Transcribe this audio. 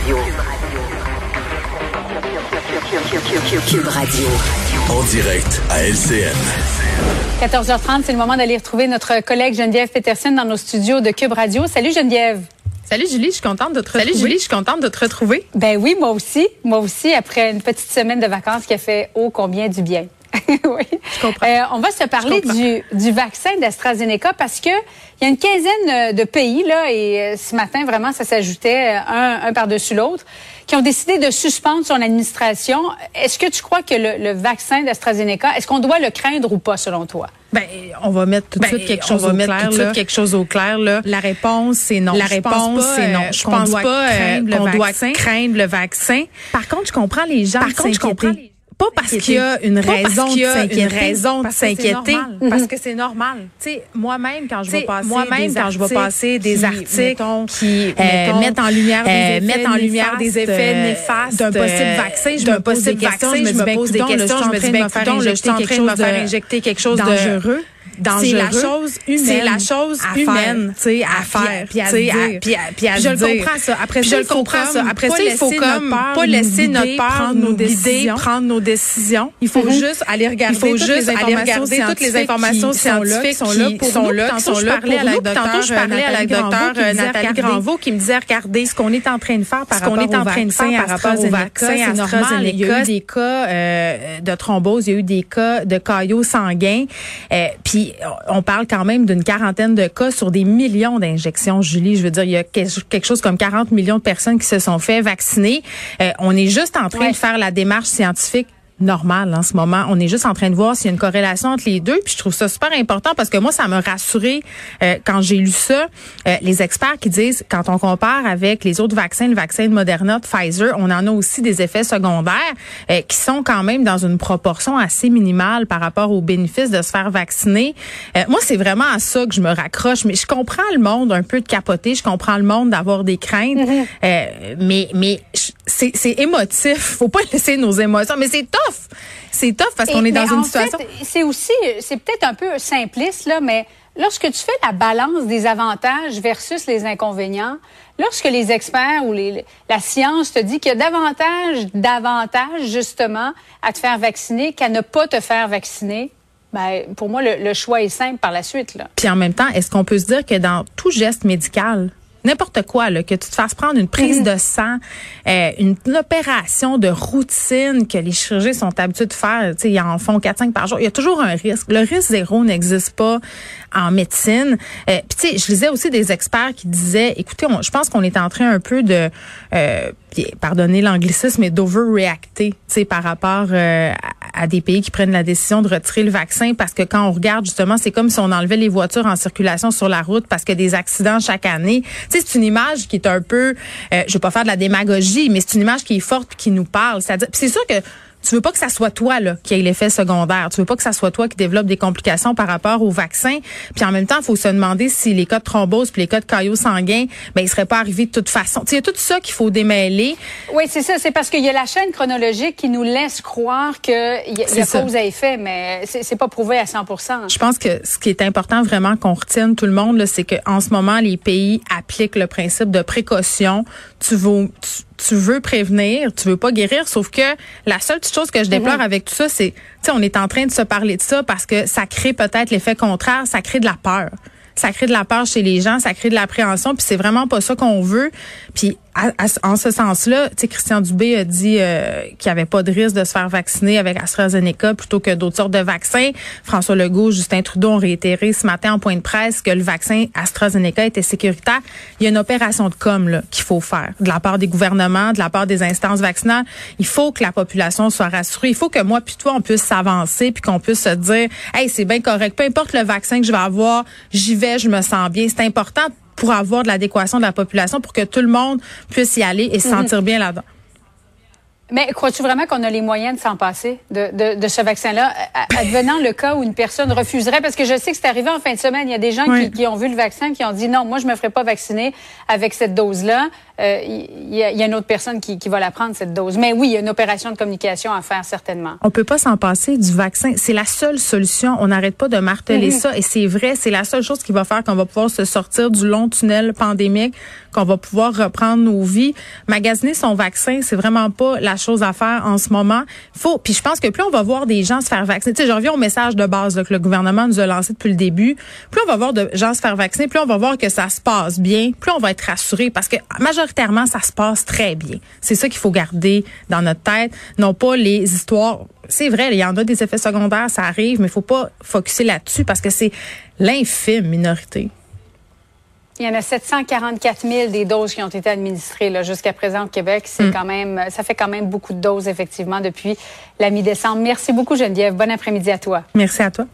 Radio. Cube Radio. En direct à LCN. 14h30, c'est le moment d'aller retrouver notre collègue Geneviève Peterson dans nos studios de Cube Radio. Salut Geneviève. Salut Julie, je suis contente de te retrouver. Salut Julie, je suis contente de te retrouver. Ben oui, moi aussi. Moi aussi, après une petite semaine de vacances qui a fait ô combien du bien. oui. Je comprends. Euh, on va se parler du, du vaccin d'AstraZeneca parce que il y a une quinzaine de pays là et euh, ce matin vraiment ça s'ajoutait euh, un, un par-dessus l'autre qui ont décidé de suspendre son administration. Est-ce que tu crois que le, le vaccin d'AstraZeneca, est-ce qu'on doit le craindre ou pas selon toi? Ben, on va mettre tout de Ben, suite quelque on chose va au mettre clair. tout de suite là. quelque chose au clair. Là. La réponse, c'est non. La Je réponse, c'est non. euh, Je qu'on pense doit pas euh, craindre le qu'on doit vaccin. craindre le vaccin. Par contre, je comprends les gens Par contre, je comprends les- pas parce qu'il y a une raison de s'inquiéter, raison de parce que c'est s'inquiéter. normal. Parce que c'est normal. Tu sais, moi-même quand je vais passer moi-même, des quand je vais articles passer des qui, articles qui, euh, mettent en lumière des euh, effets mettent en lumière des néfastes, effets euh, néfastes d'un possible vaccin, je me pose des questions, je me pose des questions, je me dis, ben, je suis en faire train de me injecter faire injecter quelque chose de dangereux. C'est la chose humaine. C'est la chose à humaine, faire. tu sais, à faire, puis à puis puis Puis je le comprends ça. Après Puis ça, je il le faut comprends ça. Après ça, il faut laisser comme pas laisser notre peur nos décisions. prendre nos décisions. Il faut juste aller regarder Il faut toutes juste les aller informations regarder toutes les informations scientifiques sont là pour sont là, qui sont je là pour nous. Puis Tantôt, je docteure parlais à la docteure qui me disait, Nathalie regardez, Granvaux qui me disait regardez ce qu'on est en train de faire par rapport est en train de faire par rapport au vaccin c'est normal. Il y a eu des cas euh, de thrombose, il y a eu des cas de caillots sanguins. Euh, puis on parle quand même d'une quarantaine de cas sur des millions d'injections, Julie. Je veux dire, il y a quelque chose comme 40 millions de personnes qui se sont fait vacciner. Euh, on est juste en train Ouais. de faire la démarche scientifique normale en ce moment. On est juste en train de voir s'il y a une corrélation entre les deux. Puis je trouve ça super important parce que moi, ça m'a rassuré euh, quand j'ai lu ça. Euh, les experts qui disent, quand on compare avec les autres vaccins, le vaccin de Moderna, de Pfizer, on en a aussi des effets secondaires euh, qui sont quand même dans une proportion assez minimale par rapport aux bénéfices de se faire vacciner. Euh, moi, c'est vraiment à ça que je me raccroche. Mais je comprends le monde un peu de capoter. Je comprends le monde d'avoir des craintes. Euh, mais mais je- c'est c'est émotif. Faut pas laisser nos émotions. Mais c'est tough. C'est tough parce qu'on est dans une situation. c'est aussi, c'est peut-être un peu simpliste, là, mais lorsque tu fais la balance des avantages versus les inconvénients, lorsque les experts ou les, la science te dit qu'il y a davantage d'avantages, justement, à te faire vacciner qu'à ne pas te faire vacciner, ben, pour moi, le, le choix est simple par la suite, là. Puis en même temps, est-ce qu'on peut se dire que dans tout geste médical, n'importe quoi, là, que tu te fasses prendre une prise de sang, euh, une, une opération de routine que les chirurgiens sont habitués de faire, tu sais, ils en font 4-5 par jour, il y a toujours un risque. Le risque zéro n'existe pas en médecine. Euh, Puis tu sais, je lisais aussi des experts qui disaient, écoutez, on- je pense qu'on est en train un peu de, euh, pardonnez l'anglicisme, mais d'overreacter, tu sais, par rapport euh, à, à des pays qui prennent la décision de retirer le vaccin parce que quand on regarde justement, c'est comme si on enlevait les voitures en circulation sur la route parce que des accidents chaque année. C'est une image qui est un peu, euh, je veux pas faire de la démagogie, mais c'est une image qui est forte qui nous parle. C'est sûr que tu veux pas que ça soit toi là qui ait l'effet secondaire. Tu veux pas que ça soit toi qui développe des complications par rapport au vaccin. Puis en même temps, il faut se demander si les cas de thrombose puis les cas de caillots sanguins, ben ils seraient pas arrivés de toute façon. Tu sais, il y a tout ça qu'il faut démêler. Oui, c'est ça. C'est parce qu'il y a la chaîne chronologique qui nous laisse croire qu'il y y a ça. cause à effet, mais c'est pas prouvé à 100% Je pense que ce qui est important vraiment qu'on retienne tout le monde, là, c'est qu'en ce moment, les pays appliquent le principe de précaution. Tu veux, tu, tu veux prévenir, tu veux pas guérir, sauf que la seule petite chose que je déplore avec tout ça, c'est, tu sais, on est en train de se parler de ça parce que ça crée peut-être l'effet contraire, ça crée de la peur. Ça crée de la peur chez les gens, ça crée de l'appréhension, puis c'est vraiment pas ça qu'on veut. Puis en ce sens-là, Christian Dubé a dit euh, qu'il n'y avait pas de risque de se faire vacciner avec AstraZeneca plutôt que d'autres sortes de vaccins. François Legault, Justin Trudeau ont réitéré ce matin en point de presse que le vaccin AstraZeneca était sécuritaire. Il y a une opération de com qu'il faut faire de la part des gouvernements, de la part des instances vaccinales. Il faut que la population soit rassurée. Il faut que moi puis toi on puisse s'avancer puis qu'on puisse se dire, hey c'est bien correct, peu importe le vaccin que je vais avoir, j'y vais, je me sens bien. C'est important pour avoir de l'adéquation de la population pour que tout le monde puisse y aller et se sentir bien là-dedans. Mais crois-tu vraiment qu'on a les moyens de s'en passer de, de, de ce vaccin-là, advenant le cas où une personne refuserait? Parce que je sais que c'est arrivé en fin de semaine. Il y a des gens Oui. qui, qui ont vu le vaccin, qui ont dit non, moi je me ferai pas vacciner avec cette dose-là. Euh, il y, a une autre personne qui, va la prendre, cette dose. Mais oui, il y a une opération de communication à faire, certainement. On peut pas s'en passer du vaccin. C'est la seule solution. On n'arrête pas de marteler mm-hmm. ça. Et c'est vrai, c'est la seule chose qui va faire qu'on va pouvoir se sortir du long tunnel pandémique, qu'on va pouvoir reprendre nos vies. Magasiner son vaccin, c'est vraiment pas la chose à faire en ce moment. Faut, puis je pense que plus on va voir des gens se faire vacciner, tu sais, je reviens au message de base que le gouvernement nous a lancé depuis le début. Plus on va voir de gens se faire vacciner, plus on va voir que ça se passe bien, plus on va être rassuré parce que majoritairement ça se passe très bien. C'est ça qu'il faut garder dans notre tête, non pas les histoires. C'est vrai, il y en a des effets secondaires, ça arrive, mais il faut pas focuser là-dessus parce que c'est l'infime minorité. Il y en a 744 000 des doses qui ont été administrées jusqu'à présent au Québec. C'est mm. quand même, ça fait quand même beaucoup de doses effectivement depuis la mi-décembre. Merci beaucoup Geneviève. Bon après-midi à toi. Merci à toi.